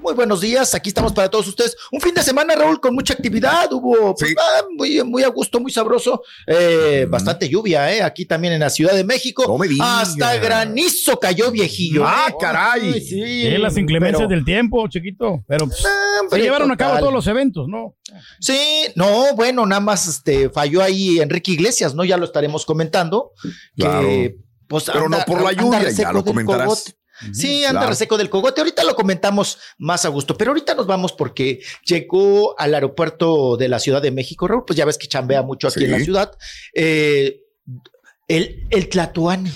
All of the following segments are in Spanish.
Muy buenos días, aquí estamos para todos ustedes. Un fin de semana, Raúl, con mucha actividad. Hubo pues, ah, muy, muy a gusto, muy sabroso. Eh, Bastante lluvia, ¿eh? Aquí también en la Ciudad de México. No me. Hasta granizo cayó, viejillo. Ah, ¿eh? caray. Ay, sí. Sí, las inclemencias Pero- del tiempo, chiquito. Pero pues, se llevaron a cabo todos los eventos, ¿no? Sí, no, bueno, nada más este, falló ahí Enrique Iglesias, ¿no? Ya lo estaremos comentando. Claro. Que, pues, Pero no por la lluvia, ya lo comentarás. Sí, anda Claro. reseco del cogote. Ahorita lo comentamos más a gusto, pero ahorita nos vamos porque llegó al aeropuerto de la Ciudad de México, Raúl, pues ya ves que chambea mucho aquí Sí. en la ciudad. Eh, el, el Tlatuani,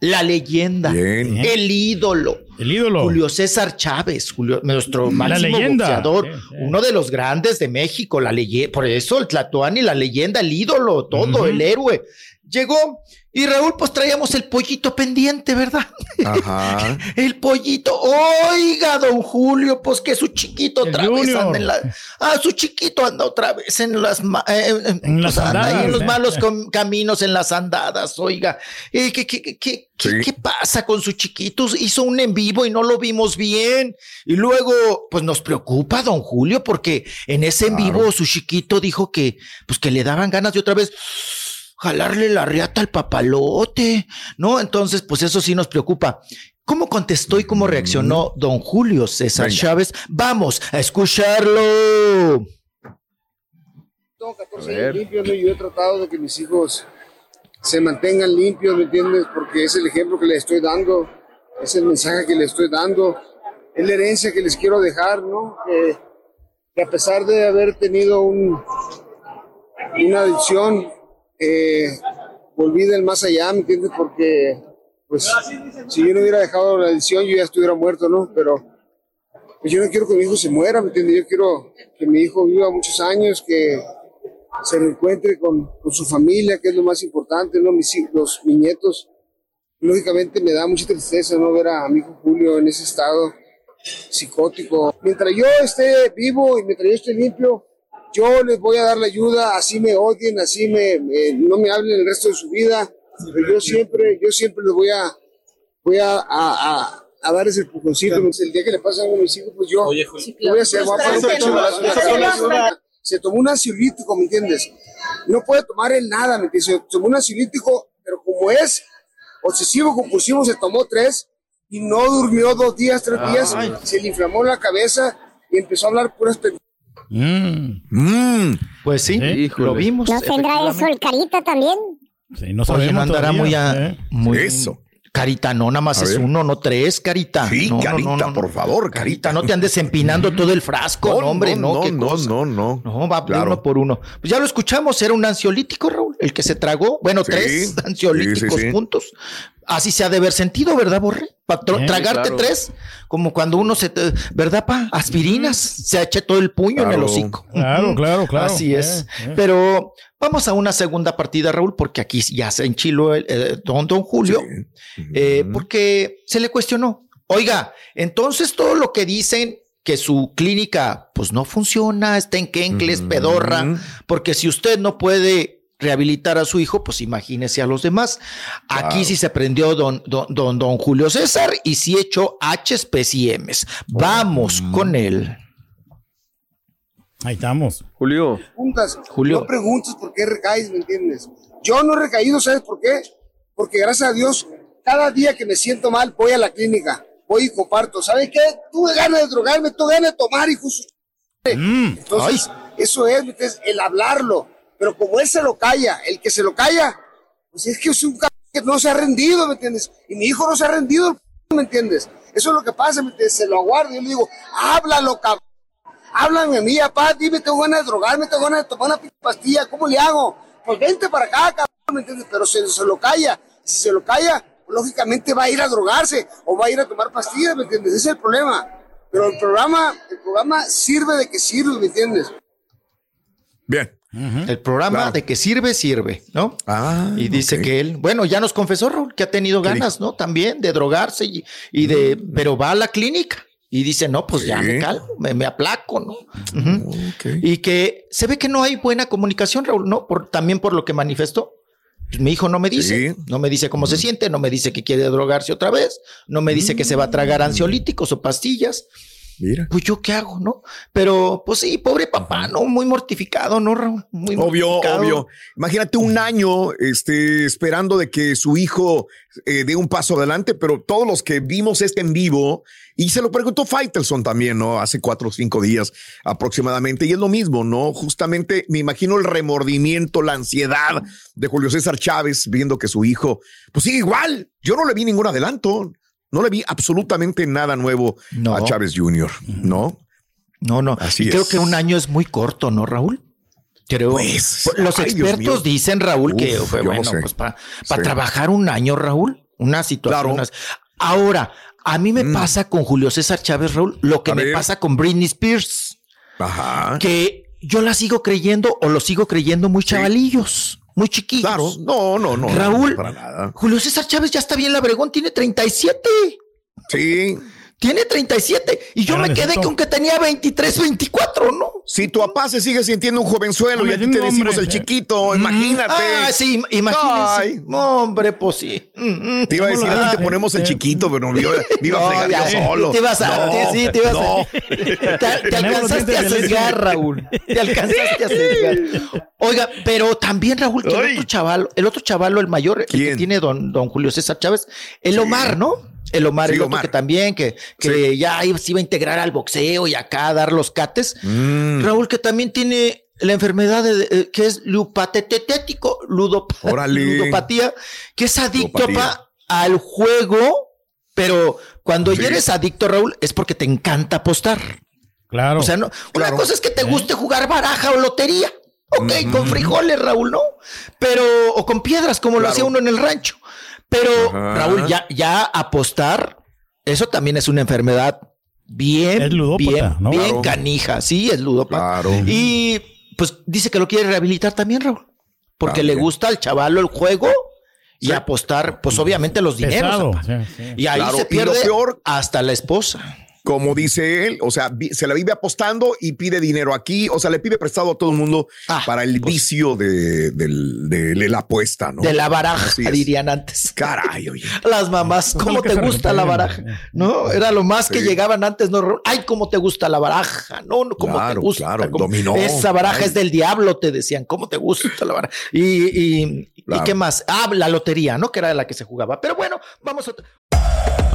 la leyenda, Bien. el ídolo. El ídolo. Julio César Chávez, Julio, nuestro máximo boxeador, Sí, sí. uno de los grandes de México, la leyenda, por eso el Tlatuani, la leyenda, el ídolo, todo, el héroe. Llegó y Raúl, pues traíamos el pollito pendiente, ¿verdad? Ajá. El pollito, oiga, don Julio, pues que su chiquito El otra vez anda en la. Ah, su chiquito anda otra vez en las. ma- eh, En las pues, anda ahí en andadas, los eh. malos com- caminos, en las andadas, oiga. Eh, ¿qué, qué, qué, qué, Sí. qué pasa con su chiquito? Hizo un en vivo y no lo vimos bien. Y luego, pues nos preocupa, don Julio, porque en ese en vivo su chiquito dijo que, pues que le daban ganas de otra vez jalarle la riata al papalote, ¿no? Entonces, pues eso sí nos preocupa. ¿Cómo contestó y cómo reaccionó don Julio César Venga. Chávez? Vamos a escucharlo. Tengo 14 años limpios, ¿no? Yo he tratado de que mis hijos se mantengan limpios, ¿me entiendes? Porque es el ejemplo que les estoy dando, es el mensaje que les estoy dando, es la herencia que les quiero dejar, ¿no? Que, que a pesar de haber tenido un, una adicción, eh, volví del más allá, ¿me entiendes? Porque, pues, si yo no hubiera dejado la adicción, yo ya estuviera muerto, ¿no? Pero pues yo no quiero que mi hijo se muera, ¿me entiendes? Yo quiero que mi hijo viva muchos años, que se reencuentre con, con su familia, que es lo más importante, ¿no? Mis hijos, mis nietos. Lógicamente me da mucha tristeza, ¿no? Ver a mi hijo Julio en ese estado psicótico. Mientras yo esté vivo y mientras yo esté limpio, yo les voy a dar la ayuda, así me odien, así me, me- no me hablen el resto de su vida, pero yo siempre, yo siempre les voy a, voy a, a, a, a dar ese empujoncito. El día que le pasa a uno de mis hijos, pues yo, ¿qué voy a hacer? Voy a poner un pecho, balazo en la cabeza. Se tomó un ansiolítico, ¿me entiendes? No puede tomar él nada, ¿me entiendes? Se tomó un ansiolítico, pero como es obsesivo compulsivo, se tomó tres y no durmió dos días, tres días, se le inflamó la cabeza y empezó a hablar puras pendejadas. Mm. Mm. Pues sí, lo vimos. ¿No tendrá eso el carita también? Sí, no Oye, sabemos no andará todavía, muy, a- ¿eh? muy Eso. Carita, no, nada más A es ver. uno, no tres, Carita. Sí, No, Carita, no, no, no. por favor, Carita, no te andes empinando todo el frasco, no, hombre, no, no, qué no, cosa. no, no. No, va de Claro. uno por uno. Pues ya lo escuchamos, era un ansiolítico, Raúl, el que se tragó. Bueno, Sí, tres sí, ansiolíticos sí, sí. juntos. Así se ha de haber sentido, ¿verdad, Borre? Para tragarte claro. tres, como cuando uno se, te- ¿verdad, pa? Aspirinas, se echa todo el puño en el hocico. Claro, claro, claro. Así es. Eh, eh. Pero vamos a una segunda partida, Raúl, porque aquí ya se enchiló el, eh, don, don Julio, eh, porque se le cuestionó. Oiga, entonces todo lo que dicen que su clínica pues no funciona, está en Kenkles, pedorra, porque si usted no puede rehabilitar a su hijo, pues imagínese a los demás. Aquí sí se prendió don, don, don, don Julio César y sí echó H y M's. Vamos con él. Ahí estamos. Julio. preguntas. Julio. No preguntes por qué recaes, ¿me entiendes? Yo no he recaído, ¿sabes por qué? Porque gracias a Dios, cada día que me siento mal, voy a la clínica, voy y comparto. ¿Sabes qué? Tuve ganas de drogarme, tuve ganas de tomar, hijo. su- Entonces, eso es, ¿me entiendes? el hablarlo. Pero como él se lo calla, el que se lo calla, pues es que es un c que no se ha rendido, ¿me entiendes? Y mi hijo no se ha rendido, ¿me entiendes? Eso es lo que pasa, ¿me entiendes? Se lo aguardo. Yo le digo, háblalo, cabrón. Háblame a mí, papá, dime, tengo ganas de drogarme, tengo ganas de tomar una pastilla, ¿cómo le hago? Pues vente para acá, cabrón, ¿me entiendes? Pero se, se lo calla. Si se lo calla, lógicamente va a ir a drogarse o va a ir a tomar pastillas, ¿me entiendes? Ese es el problema. Pero el programa, el programa sirve de que sirve, ¿me entiendes? Bien. El programa de que sirve, sirve, ¿no? y dice que él, bueno, ya nos confesó Raúl que ha tenido ganas, ¿no? También de drogarse y, y de, pero va a la clínica y dice, no, pues ya me calmo, me, me aplaco, ¿no? Ujú. Y que se ve que no hay buena comunicación, Raúl, ¿no? Por, también por lo que manifestó. Pues mi hijo no me dice, no me dice cómo se siente, no me dice que quiere drogarse otra vez, no me dice que se va a tragar ansiolíticos o pastillas. Mira. Pues yo qué hago, ¿no? Pero pues sí, pobre papá, ¿no? Muy mortificado, ¿no, Raúl? Muy Obvio, mortificado. obvio. Imagínate un año este, esperando de que su hijo eh, dé un paso adelante, pero todos los que vimos este en vivo, y se lo preguntó Faitelson también, ¿no? Hace cuatro o cinco días aproximadamente, y es lo mismo, ¿no? Justamente me imagino el remordimiento, la ansiedad de Julio César Chávez viendo que su hijo, pues sigue igual. Yo no le vi ningún adelanto, no le vi absolutamente nada nuevo a Chávez Jr., ¿no? No, no. Así Y creo es. que un año es muy corto, ¿no, Raúl? Creo. Pues, los ay, Dios expertos dicen, Raúl, que fue no bueno, sé. pues para Sí. trabajar un año, Raúl, una situación. Ahora, a mí me pasa con Julio César Chávez, Raúl, lo que Mm. A me ver. pasa con Britney Spears, Ajá. que yo la sigo creyendo o lo sigo creyendo muy chavalillos, muy chiquillos. Claro, no, no, no. Raúl, no, para nada. Julio César Chávez ya está bien labregón, tiene 37. Sí. Tiene 37 y yo me quedé con que tenía 23, 24, ¿no? Si tu papá se sigue sintiendo un jovenzuelo y a ti te decimos hombre. el chiquito, imagínate. Ah, sí, imagínense. Ay. No, hombre, pues sí. Te iba a decir, a ti te ponemos el chiquito, pero no, me iba a No, fregar ya, yo solo. Te ibas a, No, te- sí, te ibas no. a, te, te alcanzaste a sesgar, Raúl. Te alcanzaste a sesgar. Oiga, pero también, Raúl, que el otro chaval, el otro chavalo, el mayor, el que tiene don, don Julio César Chávez, el Omar, ¿no? El Omar, Sí, el otro Omar. que también, que, que ya iba- se iba a integrar al boxeo y acá a dar los cates. Mm. Raúl, que también tiene la enfermedad de, de- que es lupatetético, ludop- ludopatía, que es adicto pa, al juego, pero cuando Sí. ya eres adicto, Raúl, es porque te encanta apostar. Claro. O sea, no, una cosa es que te guste jugar baraja o lotería. Ok, con frijoles, Raúl, ¿no? Pero, o con piedras, como lo hacía uno en el rancho. Pero, Ajá. Raúl, ya, ya apostar, eso también es una enfermedad bien, Es ludópata, bien, ¿no? bien Claro. canija. Sí, es ludópata. Claro. Y pues dice que lo quiere rehabilitar también, Raúl. Porque le gusta al chavalo el juego y apostar, pues obviamente los dineros. Pesado. apa. Sí, sí. Y ahí Claro, se pierde peor- hasta la esposa. Como dice él, o sea, se la vive apostando y pide dinero aquí, o sea, le pide prestado a todo el mundo para el vicio de, de- de la apuesta, ¿no? pues De la baraja, Así es. dirían antes. Caray, oye. Las mamás, ¿cómo te gusta la baraja? No, era lo más que llegaban antes, ¿no? Ay, ¿cómo te gusta la baraja? No, no, ¿cómo Claro, te gusta? claro, ¿Cómo- dominó. Esa baraja Ay. es del diablo, te decían. ¿Cómo te gusta la baraja? Y, y, ¿y Claro. qué más? Ah, la lotería, ¿no? Que era la que se jugaba. Pero bueno, vamos a...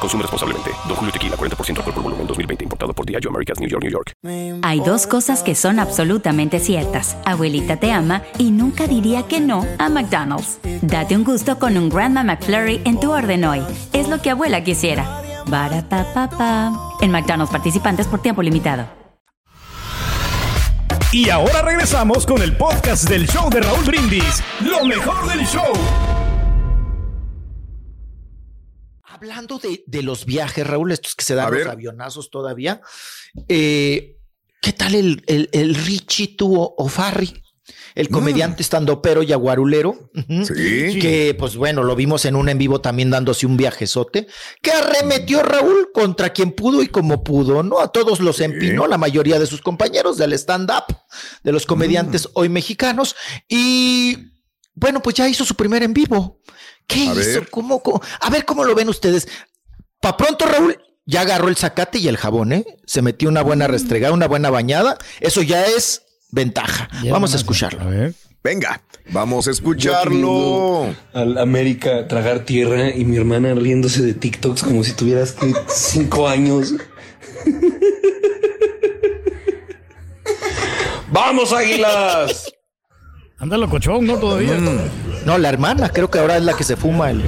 Consume responsablemente. Don Julio Tequila, 40% alcohol por volumen, 2020. Importado por Diageo Americas, New York, New York. Hay dos cosas que son absolutamente ciertas. Abuelita te ama y nunca diría que no a McDonald's. Date un gusto con un Grandma McFlurry en tu orden hoy. Es lo que abuela quisiera. Barapapapa. En McDonald's participantes por tiempo limitado. Y ahora regresamos con el podcast del show de Raúl Brindis. Lo mejor del show. Hablando de, de los viajes, Raúl, estos que se dan A los ver. avionazos todavía, eh, ¿qué tal el, el, el Richie Tuo O'Farry? El comediante estando pero y aguarulero, ujú, Sí. que pues bueno, lo vimos en un en vivo también dándose un viajezote, que arremetió Raúl contra quien pudo y como pudo, ¿no? A todos los empinó, la mayoría de sus compañeros del stand-up, de los comediantes hoy mexicanos, y bueno, pues ya hizo su primer en vivo. ¿Qué A hizo? ver. ¿Cómo, cómo? A ver cómo lo ven ustedes. Pa' pronto, Raúl, ya agarró el zacate y el jabón, ¿eh? Se metió una buena restregada, una buena bañada. Eso ya es ventaja. Vamos a escucharlo. Venga, vamos a escucharlo. Al América tragar tierra y mi hermana riéndose de TikToks como si tuvieras que cinco años. ¡Vamos, águilas! Anda locochón, ¿no? Todavía. No, la hermana, creo que ahora es la que se fuma el.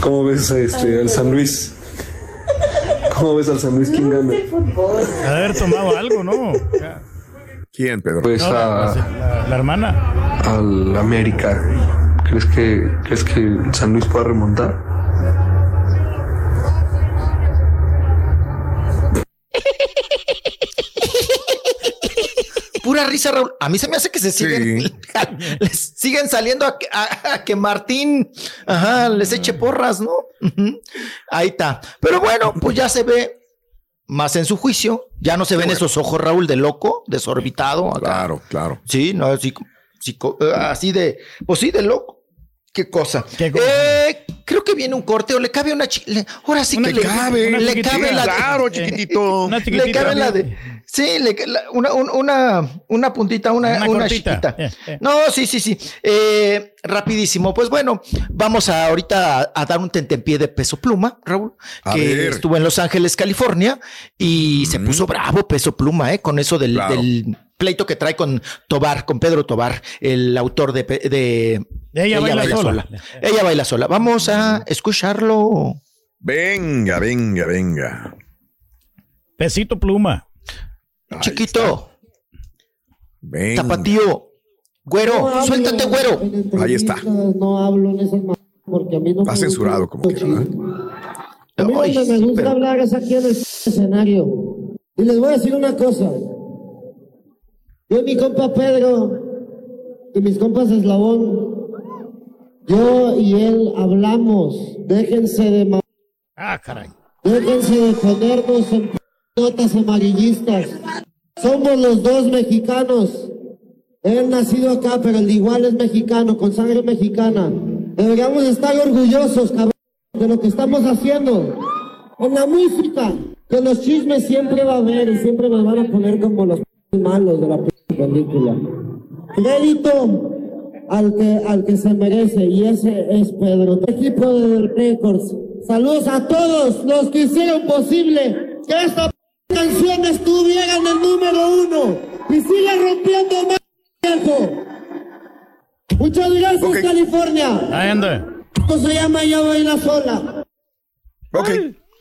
¿Cómo ves este, al San Luis? ¿Cómo ves al San Luis? ¿Quién gana? Ha de haber tomado algo, ¿no? ¿Quién, Pedro? Pues No, a- la, la hermana. al América. ¿Crees que, ¿Crees que el San Luis pueda remontar? Risa, Raúl. A mí se me hace que se siguen, les siguen saliendo a, que- a- a que Martín, ajá, les eche porras, ¿no? Ahí está. Pero bueno, pues ya se ve más en su juicio. Ya no se ven esos ojos, Raúl, de loco, desorbitado. acá. Claro, claro. Sí, no, así, eh, así de, pues sí, de loco. ¿Qué cosa? Eh, creo que viene un corte o le cabe una chi- le- ahora sí que le cabe, le una cabe la Claro, chiquitito. Le cabe la de sí, le, la- una, un- una, una puntita, una, Una una, cortita. chiquita. Eh, eh. No, sí, sí, sí. Eh, rapidísimo. Pues bueno, vamos a ahorita a, a dar un tentempié de peso pluma, Raúl, A que ver. estuvo en Los Ángeles, California, y se puso bravo peso pluma, eh, con eso del, Claro. del pleito que trae con Tobar, con Pedro Tobar, el autor de, pe- de Ella baila sola. Ella baila sola. Vamos a escucharlo. Venga, venga, venga. Pesito pluma. Chiquito, Venga. tapatío, güero, suéltate, güero. Ahí está. No hablo en esas porque a mí no Está censurado como que, ¿verdad? A mí Ay, donde me gusta pero- hablar es aquí en el escenario. Y les voy a decir una cosa. Yo y mi compa Pedro y mis compas Eslabón, yo y él hablamos. Déjense de Ah, caray. Déjense de ponernos en notas amarillistas. Somos los dos mexicanos. Él nacido acá, pero el igual es mexicano, con sangre mexicana. Deberíamos estar orgullosos, cabrón, de lo que estamos haciendo. En la música, que los chismes siempre va a haber y siempre nos van a poner como los malos de la película. Crédito al que, al que se merece y ese es Pedro. Equipo de Records. Saludos a todos los que hicieron posible que esta canción estuviera en el número uno y siga rompiendo más tiempo. Muchas gracias, California. Ahí anda. Esto se llama Ya Baila Sola. Ok.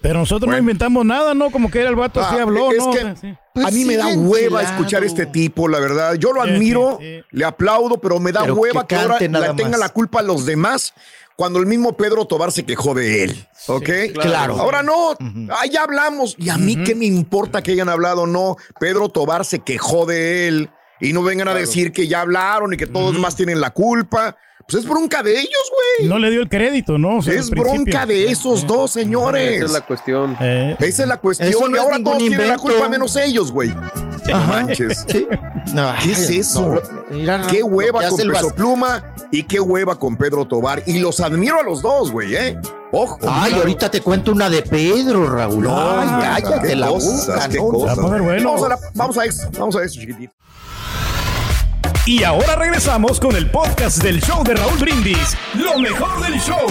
Pero nosotros no inventamos nada, ¿no? Como que era el vato así Ah, habló, es ¿no? que Sí. Pues a mí me da sigue hueva enchilado. escuchar a este tipo, la verdad. Yo lo admiro, sí, sí. le aplaudo, pero me da Pero hueva que que, ahora la tenga la culpa a los demás cuando el mismo Pedro Tobar se quejó de él. ¿Ok? claro. Ahora no, ah, ya hablamos. Y a mí qué me importa que hayan hablado o no. Pedro Tobar se quejó de él. Y no vengan a decir que ya hablaron y que todos más tienen la culpa. Pues es bronca de ellos, güey. No le dio el crédito, ¿no? O sea, es bronca de esos dos, señores. Esa es la cuestión. Eh, Esa es la cuestión. Eso no y ahora todos tienen la invento. culpa menos ellos, güey. No manches. Sí. No, ¿Qué es eso? no, mira, qué hueva con Peso Pluma y qué hueva con Pedro Tobar. Y los admiro a los dos, güey, ¿eh? Ojo. Ay, ahorita te cuento una de Pedro, Raúl. Ay, cállate la boca, qué ¿no? cosas. Va a poner bueno. Vamos a, la- vamos a eso, vamos a eso, chiquitito. Y ahora regresamos con el podcast del show de Raúl Brindis. Lo mejor del show.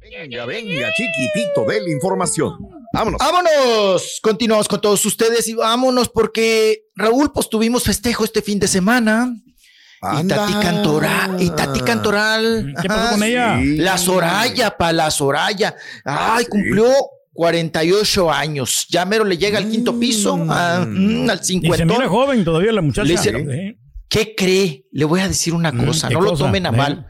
Venga, venga, chiquitito de la información. Vámonos. Vámonos. Continuamos con todos ustedes y vámonos porque Raúl, pues tuvimos festejo este fin de semana. Y Tati Cantoral, y Tati Cantoral. ¿Qué pasó con ella? sí. La Soraya, pa, la Soraya. Ay, cumplió 48 años. Ya mero le llega al quinto piso, a- mm, al Y se 50. mira joven todavía la muchacha. Le hicieron- Sí. ¿Qué cree? Le voy a decir una cosa, ¿qué no lo cosa? tomen a Eh. mal.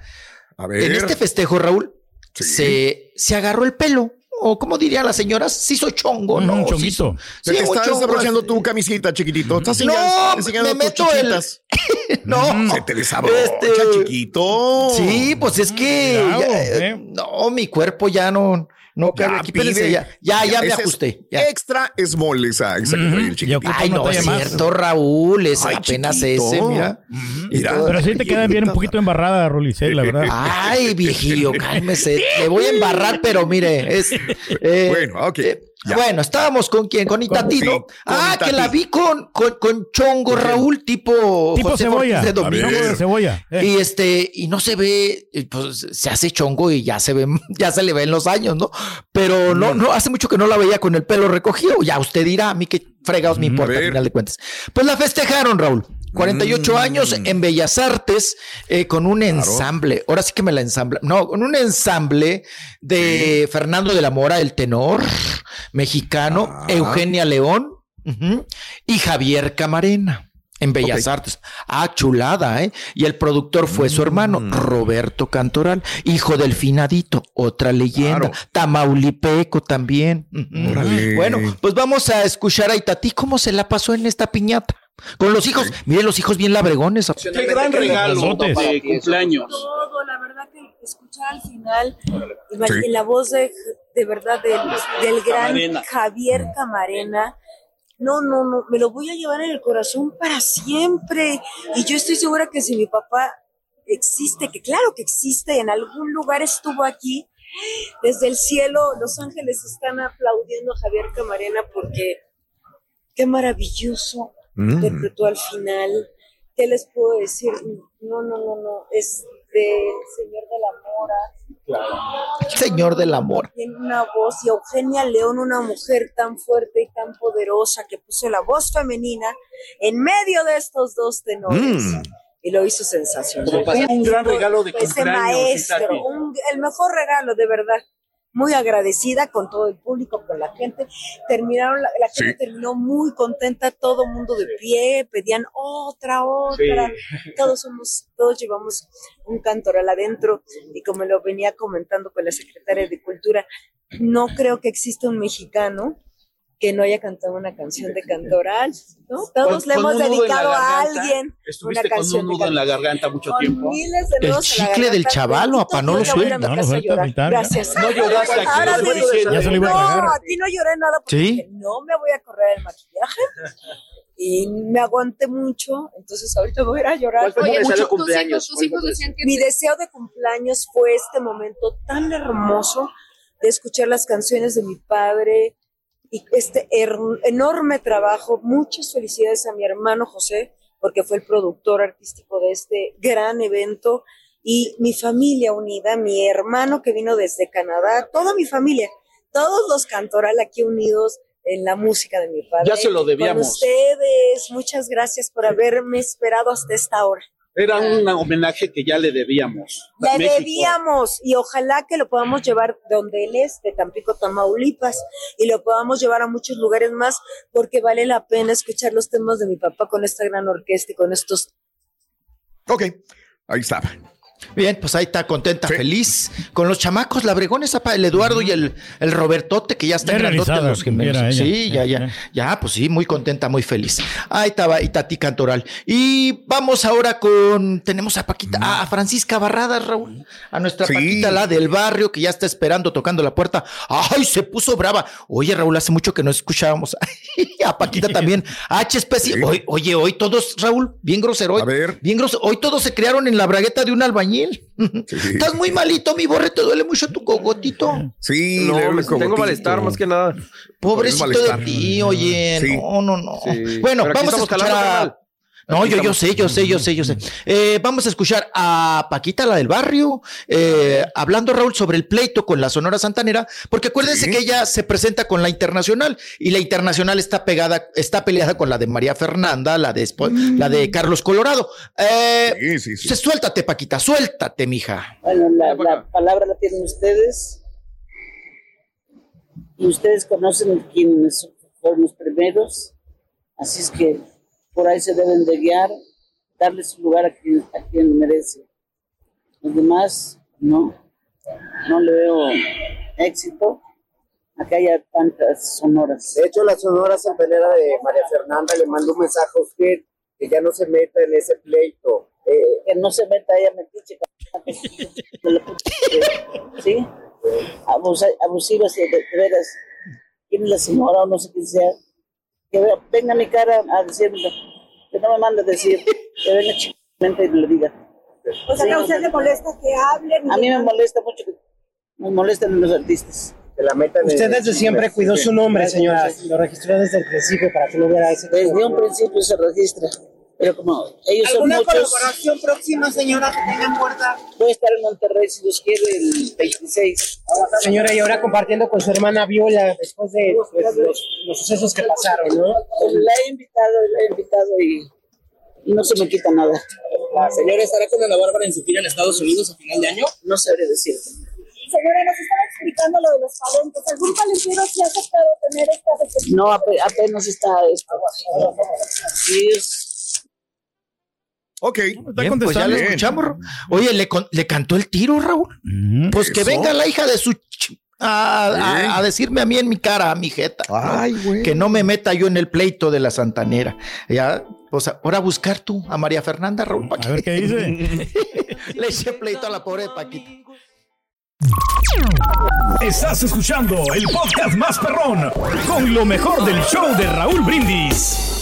A ver. En este festejo, Raúl, se, se agarró el pelo. O como dirían las señoras, se hizo chongo, Mm, ¿no? un Se chonguito. hizo- Se sí, te un está chongo, desabrochando tu camisita, chiquitito. Estás No, enseñando- me tus meto el- chiquitas. No. Se te desabrocha, Este- chiquito. Sí, pues es que ya, eh, eh. no, mi cuerpo ya no, no cabe aquí. Espérense, pide. ya, ya, ya me ajusté. ya. Extra small esa, esa que trae el chiquitito. Ay, no es cierto, Raúl, es Ay, apenas chiquito. ese, mira. Mira. Pero sí te queda bien un poquito embarrada, Rolicel, la verdad. Ay, viejillo, cálmese. Le voy a embarrar, pero mire, es. eh, Bueno, ok. eh, ya. Bueno, estábamos con quién, con Itatí, Sí, ah, Itatí. que la vi con, con, con Chongo Raúl, tipo, Tipo José cebolla. De de eh. Y este, y no se ve, pues se hace chongo y ya se ve, ya se le ven los años, ¿no? Pero Mm. no, no, hace mucho que no la veía con el pelo recogido. Ya usted dirá, a mí qué fregados me Mm, importa, al final de cuentas. Pues la festejaron, Raúl. 48 Mm. años en Bellas Artes eh, con un ensamble. Ahora sí que me la ensambla. No, con un ensamble de Fernando de la Mora, el tenor mexicano, Ah. Eugenia León y Javier Camarena. En Bellas. Artes. Ah, chulada, ¿eh? Y el productor fue su hermano, Mm. Roberto Cantoral, hijo del finadito, otra leyenda. Claro. Tamaulipeco también. Bueno, pues vamos a escuchar a Itatí cómo se la pasó en esta piñata. Con los hijos, miren los hijos bien labregones. Qué gran regalo de cumpleaños. todo, la verdad que escuchar al final y Sí. la voz de, de verdad del, del gran Camarena. Javier Camarena. No, no, no, me lo voy a llevar en el corazón para siempre. Y yo estoy segura que si mi papá existe, que claro que existe, en algún lugar estuvo aquí, desde el cielo los ángeles están aplaudiendo a Javier Camarena porque qué maravilloso Mm. interpretó al final. ¿Qué les puedo decir? No, no, no, no. Es del Señor de la Mora. Señor del amor. Tiene una voz. Y Eugenia León, una mujer tan fuerte y tan poderosa que puso la voz femenina en medio de estos dos tenores. Mm. Y lo hizo sensacional. Un gran regalo de Ese cumpleaños, maestro, un- el mejor regalo, de verdad. Muy agradecida con todo el público, con la gente. Terminaron, la, la gente Sí. terminó muy contenta, todo mundo de pie, pedían otra, otra. Todos somos, todos llevamos un cantoral adentro y como lo venía comentando con la secretaria de Cultura, no creo que exista un mexicano que no haya cantado una canción de cantoral, ¿no? Todos Con- le con hemos un dedicado a alguien Estuviste una con canción un de nudo en la garganta mucho Con tiempo. miles de El chicle del Bendito apa, no lo suelta. No lo a. Gracias. No lloraste aquí, Ahora lo estoy sí. diciendo. Ya se lo iba a No, aquí no lloré nada porque Sí. no me voy a correr el maquillaje. Y me aguanté mucho, entonces ahorita voy a ir a llorar. ¿Cuál fue tu Oye, mucho- cumpleaños? tus hijos decían que Mi deseo de cumpleaños fue este momento tan hermoso de escuchar las canciones de mi padre y este enorme trabajo. Muchas felicidades a mi hermano José, porque fue el productor artístico de este gran evento, y mi familia unida, mi hermano que vino desde Canadá, toda mi familia, todos los cantoral aquí unidos en la música de mi padre. Ya se lo debíamos. Con ustedes, muchas gracias por haberme esperado hasta esta hora. Era un homenaje que ya le debíamos. Le México. debíamos y ojalá que lo podamos llevar donde él es, de Tampico, Tamaulipas, y lo podamos llevar a muchos lugares más porque vale la pena escuchar los temas de mi papá con esta gran orquesta y con estos Ok, ahí estaba. Bien, pues ahí está contenta, feliz. Con los chamacos, labregones, apa, el Eduardo y el, el Robertote, que ya están realizada, los gemelos. Sí, ya, ya, ya, pues sí, muy contenta, muy feliz. Ahí estaba Itati Cantoral. Y vamos ahora con, tenemos a Paquita, a Francisca Barrada, Raúl, a nuestra Sí. Paquita, la del barrio, que ya está esperando, tocando la puerta. ¡Ay, se puso brava! Oye, Raúl, hace mucho que no escuchábamos a Paquita también. H especie. Hoy- Oye, hoy todos, Raúl, bien grosero. Hoy, A ver. Bien grosero. Hoy todos se crearon en la bragueta de un albañil. Estás muy malito, mi borre, te duele mucho tu cogotito. Sí, No, me- tengo malestar más que nada. Pobrecito de ti, oye, Sí. no, no, no. Sí. Bueno, Pero vamos a escuchar a. No, yo, yo sé, yo sé, yo sé, yo sé. Eh, vamos a escuchar a Paquita, la del barrio, eh, hablando, Raúl, sobre el pleito con la Sonora Santanera, porque acuérdense que ella se presenta con la Internacional y la Internacional está pegada, está peleada con la de María Fernanda, la de, espo- la de Carlos Colorado. Eh, se- Suéltate, Paquita, suéltate, mija. Bueno, la, la palabra la tienen ustedes. Y ustedes conocen quiénes fueron los primeros. Así es que por ahí se deben de guiar, darle su lugar a quien, a quien merece. Los demás, no. No le veo éxito a que haya tantas sonoras. De hecho, la Sonora Santanera de María Fernanda le mandó un mensaje a usted que ya no se meta en ese pleito. Eh, que no se meta ella metiche. ¿Sí? Abusivas, de, de veras. ¿Quién es la señora o no sé quién sea? Que vea- venga mi cara a decirme, que no me mande a decir, que venga chiquamente y le diga. O sea, que a usted le molesta que hablen. A mí me molesta mucho que me molestan los artistas. Usted desde siempre cuidó su nombre, señora. Lo registró desde el principio para que no hubiera ese. Desde un principio se registra. Pero como ellos son ¿Alguna muchos. colaboración próxima, señora, que tengan puerta? Voy a estar en Monterrey si Dios quiere el 26. Señora, y ahora compartiendo con su hermana Viola después de pues, los, los sucesos que pasaron, ¿no? La he invitado, la he invitado y, y no se me quita nada. La señora estará con Ana Bárbara en su gira en Estados Unidos a final de año. No sabré decir. Señora, nos estaba explicando lo de los talentos. ¿Algún talentero sí ha aceptado tener esta representación? No, ape- apenas está esto. Y es- Ok. Bien, pues ya lo escuchamos. Oye, le, con- le cantó el tiro, Raúl. Pues que eso. venga la hija de su... ch- A, a- a decirme a mí en mi cara, a mi jeta. ¿no? Que no me meta yo en el pleito de la Santanera. Ya, pues ahora buscar tú a María Fernanda, Raúl. A ver qué dice. Le eché pleito a la pobre Paquita. Estás escuchando el podcast más perrón con lo mejor del show de Raúl Brindis.